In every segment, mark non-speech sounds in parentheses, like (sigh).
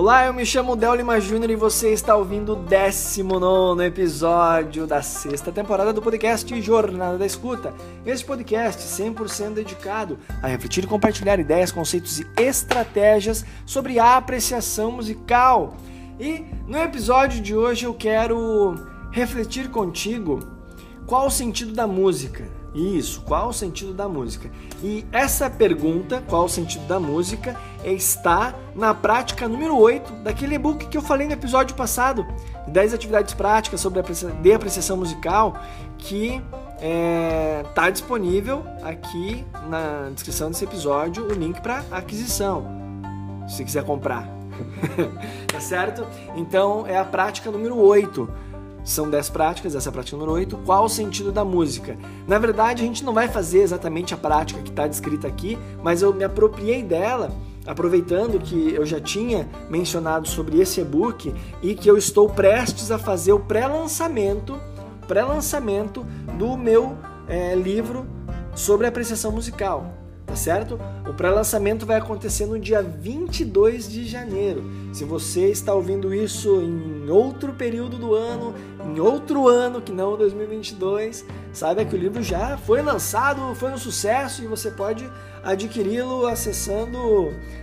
Olá, eu me chamo Del Lima Júnior e você está ouvindo o 19 episódio da sexta temporada do podcast Jornada da Escuta. Este podcast 100% dedicado a refletir e compartilhar ideias, conceitos e estratégias sobre a apreciação musical. E no episódio de hoje eu quero refletir contigo qual o sentido da música. Isso, qual o sentido da música? E essa pergunta, qual o sentido da música, está na prática número 8 daquele e-book que eu falei no episódio passado, 10 atividades práticas sobre de apreciação musical, que está é, tá disponível aqui na descrição desse episódio o link para aquisição, se quiser comprar. (laughs) tá certo? Então é a prática número 8 são 10 práticas, essa é a prática número 8. Qual o sentido da música? Na verdade, a gente não vai fazer exatamente a prática que está descrita aqui, mas eu me apropriei dela, aproveitando que eu já tinha mencionado sobre esse e-book e que eu estou prestes a fazer o pré-lançamento, pré-lançamento do meu é, livro sobre apreciação musical tá certo? O pré-lançamento vai acontecer no dia 22 de janeiro. Se você está ouvindo isso em outro período do ano, em outro ano que não 2022, saiba que o livro já foi lançado, foi um sucesso e você pode adquiri-lo acessando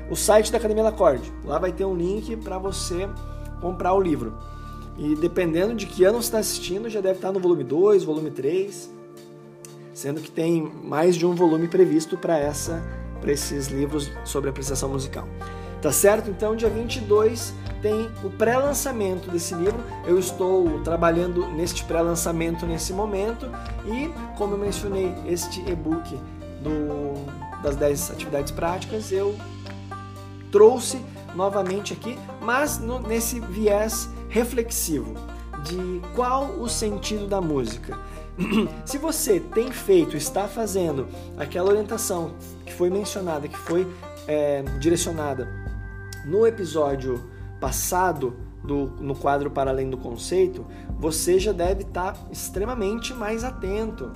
o site da Academia Acorde. Lá vai ter um link para você comprar o livro. E dependendo de que ano você está assistindo, já deve estar no volume 2, volume 3 sendo que tem mais de um volume previsto para essa para esses livros sobre apreciação musical. Tá certo? Então, dia 22 tem o pré-lançamento desse livro. Eu estou trabalhando neste pré-lançamento nesse momento e, como eu mencionei, este e-book do, das 10 atividades práticas, eu trouxe novamente aqui, mas no, nesse viés reflexivo de qual o sentido da música. (clears throat) Se você tem feito, está fazendo aquela orientação que foi mencionada, que foi é, direcionada no episódio passado do, no quadro Para Além do Conceito, você já deve estar extremamente mais atento,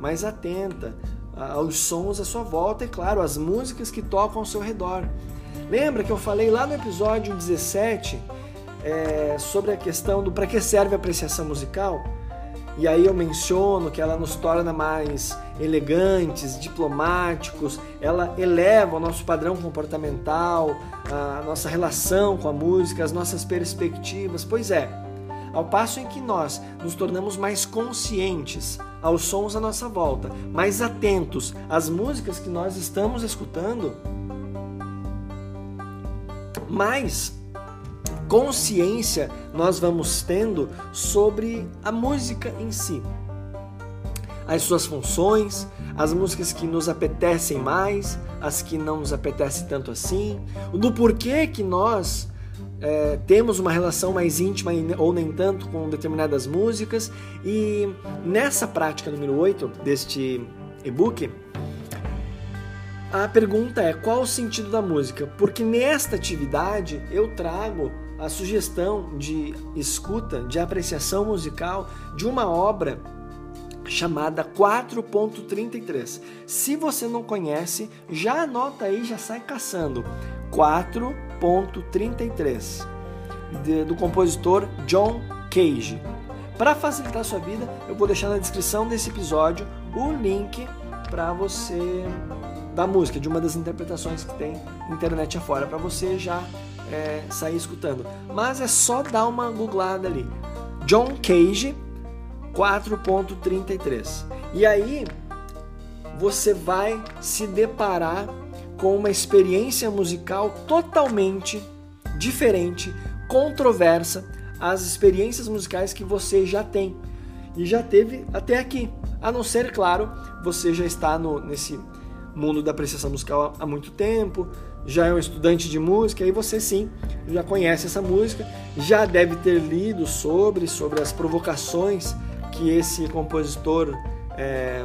mais atenta aos sons à sua volta e, claro, às músicas que tocam ao seu redor. Lembra que eu falei lá no episódio 17 é, sobre a questão do para que serve a apreciação musical? E aí eu menciono que ela nos torna mais elegantes, diplomáticos, ela eleva o nosso padrão comportamental, a nossa relação com a música, as nossas perspectivas. Pois é, ao passo em que nós nos tornamos mais conscientes aos sons à nossa volta, mais atentos às músicas que nós estamos escutando, mais consciência nós vamos tendo sobre a música em si. As suas funções, as músicas que nos apetecem mais, as que não nos apetecem tanto assim, do porquê que nós é, temos uma relação mais íntima ou nem tanto com determinadas músicas. E nessa prática número 8 deste e-book, a pergunta é qual o sentido da música? Porque nesta atividade eu trago a sugestão de escuta, de apreciação musical de uma obra chamada 4.33. Se você não conhece, já anota aí, já sai caçando. 4.33 do compositor John Cage. Para facilitar a sua vida, eu vou deixar na descrição desse episódio o link para você da música, de uma das interpretações que tem internet afora, para você já é, sair escutando. Mas é só dar uma googlada ali. John Cage 4.33. E aí você vai se deparar com uma experiência musical totalmente diferente, controversa às experiências musicais que você já tem e já teve até aqui. A não ser, claro, você já está no, nesse mundo da apreciação musical há muito tempo, já é um estudante de música, aí você sim já conhece essa música, já deve ter lido sobre, sobre as provocações que esse compositor é,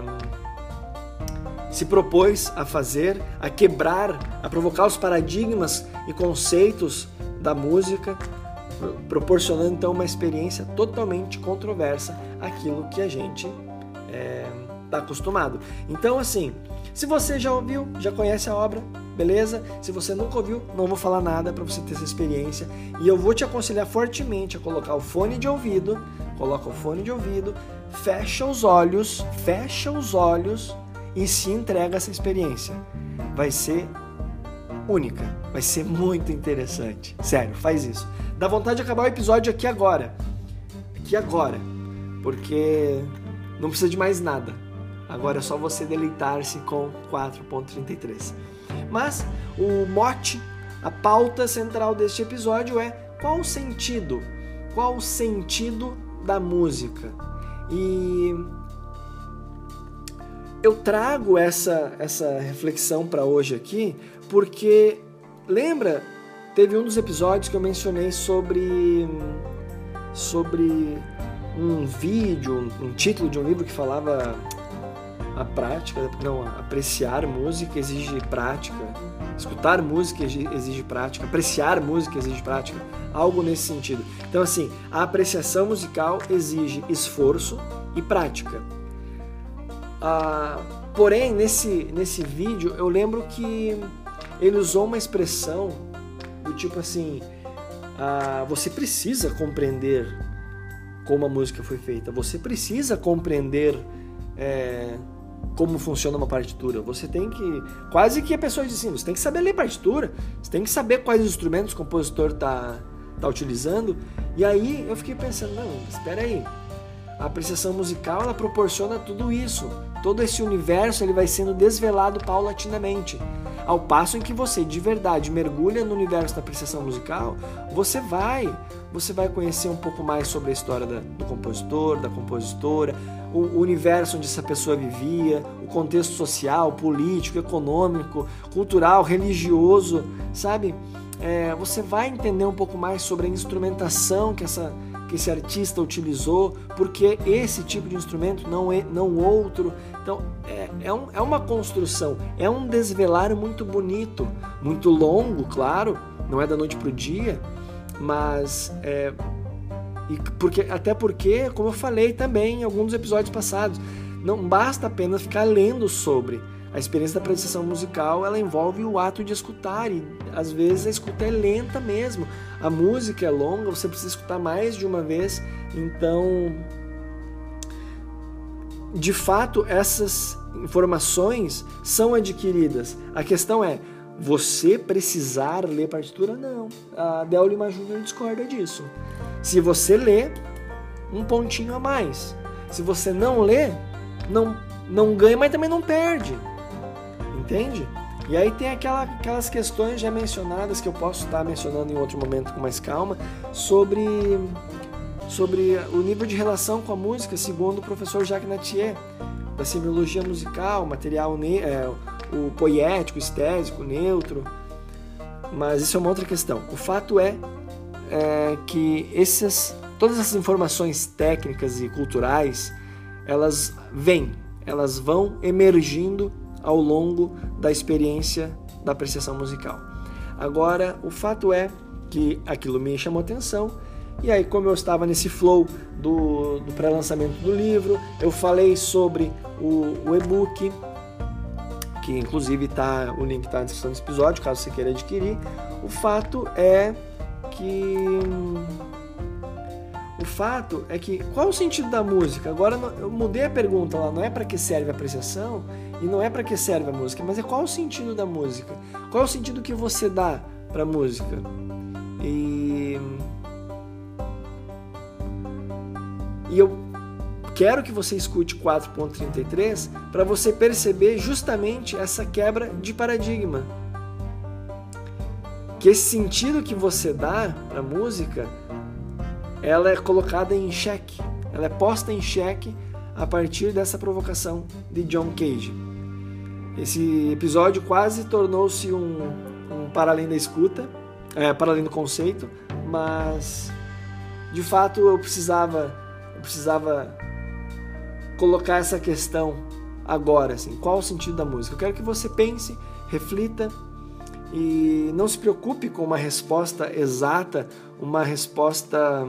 se propôs a fazer, a quebrar, a provocar os paradigmas e conceitos da música, proporcionando então uma experiência totalmente controversa aquilo que a gente está é, acostumado. Então, assim, se você já ouviu, já conhece a obra, beleza? Se você nunca ouviu, não vou falar nada para você ter essa experiência. E eu vou te aconselhar fortemente a colocar o fone de ouvido, coloca o fone de ouvido, fecha os olhos, fecha os olhos e se entrega essa experiência. Vai ser única, vai ser muito interessante. Sério, faz isso. Dá vontade de acabar o episódio aqui agora. Aqui agora. Porque não precisa de mais nada. Agora é só você deleitar-se com 4.33. Mas o mote, a pauta central deste episódio é qual o sentido? Qual o sentido da música? E eu trago essa, essa reflexão para hoje aqui porque lembra teve um dos episódios que eu mencionei sobre sobre um vídeo, um título de um livro que falava a prática, não, apreciar música exige prática, escutar música exige prática, apreciar música exige prática, algo nesse sentido. Então, assim, a apreciação musical exige esforço e prática. Ah, porém, nesse, nesse vídeo, eu lembro que ele usou uma expressão do tipo assim: ah, você precisa compreender como a música foi feita, você precisa compreender. É, como funciona uma partitura. Você tem que. Quase que a pessoa diz assim: você tem que saber ler partitura, você tem que saber quais instrumentos o compositor está tá utilizando. E aí eu fiquei pensando: não, espera aí. A apreciação musical ela proporciona tudo isso. Todo esse universo ele vai sendo desvelado paulatinamente. Ao passo em que você de verdade mergulha no universo da apreciação musical, você vai, você vai conhecer um pouco mais sobre a história da, do compositor, da compositora, o universo onde essa pessoa vivia, o contexto social, político, econômico, cultural, religioso, sabe? É, você vai entender um pouco mais sobre a instrumentação que, essa, que esse artista utilizou, porque esse tipo de instrumento não é não outro. Então é, é, um, é uma construção, é um desvelar muito bonito, muito longo, claro, não é da noite para o dia, mas é, e porque, até porque, como eu falei também em alguns episódios passados, não basta apenas ficar lendo sobre. A experiência da apreciação musical ela envolve o ato de escutar e às vezes a escuta é lenta mesmo. A música é longa, você precisa escutar mais de uma vez. Então, de fato, essas informações são adquiridas. A questão é, você precisar ler partitura? Não. A Del Lima Júnior discorda disso. Se você lê, um pontinho a mais. Se você não lê, não, não ganha, mas também não perde. Entende? E aí tem aquela, aquelas questões já mencionadas que eu posso estar mencionando em outro momento com mais calma sobre, sobre o nível de relação com a música, segundo o professor Jacques Natier, da semiologia musical, material é, o poético, estésico, neutro. Mas isso é uma outra questão. O fato é é, que essas, todas essas informações técnicas e culturais, elas vêm, elas vão emergindo ao longo da experiência da apreciação musical. Agora, o fato é que aquilo me chamou atenção e aí, como eu estava nesse flow do, do pré-lançamento do livro, eu falei sobre o, o e-book, que inclusive tá, o link está na descrição desse episódio, caso você queira adquirir. O fato é que o fato é que qual o sentido da música? Agora eu mudei a pergunta lá, não é para que serve a apreciação e não é para que serve a música, mas é qual o sentido da música? Qual é o sentido que você dá para música? E e eu quero que você escute 4.33 para você perceber justamente essa quebra de paradigma que esse sentido que você dá para música, ela é colocada em xeque, ela é posta em xeque a partir dessa provocação de John Cage. Esse episódio quase tornou-se um, um para além da escuta, é, para além do conceito, mas de fato eu precisava, eu precisava colocar essa questão agora, assim, qual o sentido da música? Eu quero que você pense, reflita e não se preocupe com uma resposta exata, uma resposta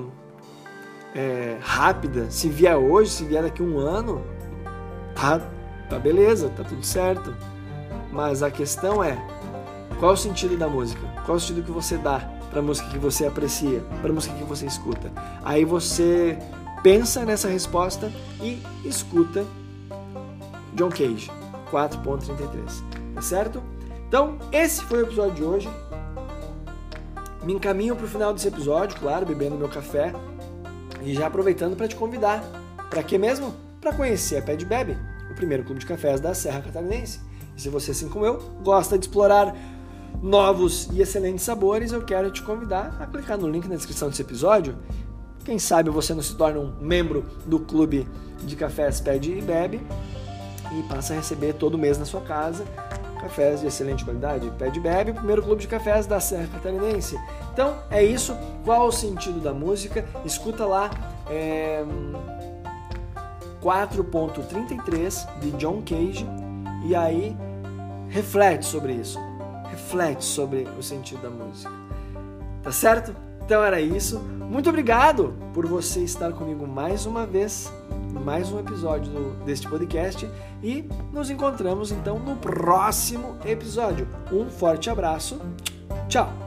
é, rápida. Se vier hoje, se vier daqui um ano, tá, tá beleza, tá tudo certo. Mas a questão é, Qual o sentido da música? Qual o sentido que você dá para a música que você aprecia, para a música que você escuta? Aí você pensa nessa resposta e escuta John Cage 4.33, tá certo? Então, esse foi o episódio de hoje. Me encaminho para o final desse episódio, claro, bebendo meu café e já aproveitando para te convidar. Para quê mesmo? Para conhecer a Pé de Bebe, o primeiro clube de cafés da Serra Catarinense. E se você, assim como eu, gosta de explorar novos e excelentes sabores, eu quero te convidar a clicar no link na descrição desse episódio. Quem sabe você não se torna um membro do clube de cafés Pede Bebe e passa a receber todo mês na sua casa cafés de excelente qualidade. Pede Bebe, o primeiro clube de cafés da Serra Catarinense. Então é isso. Qual o sentido da música? Escuta lá. É... 4.33 de John Cage e aí reflete sobre isso reflete sobre o sentido da música. Tá certo? Então era isso. Muito obrigado por você estar comigo mais uma vez, mais um episódio deste podcast e nos encontramos então no próximo episódio. Um forte abraço. Tchau.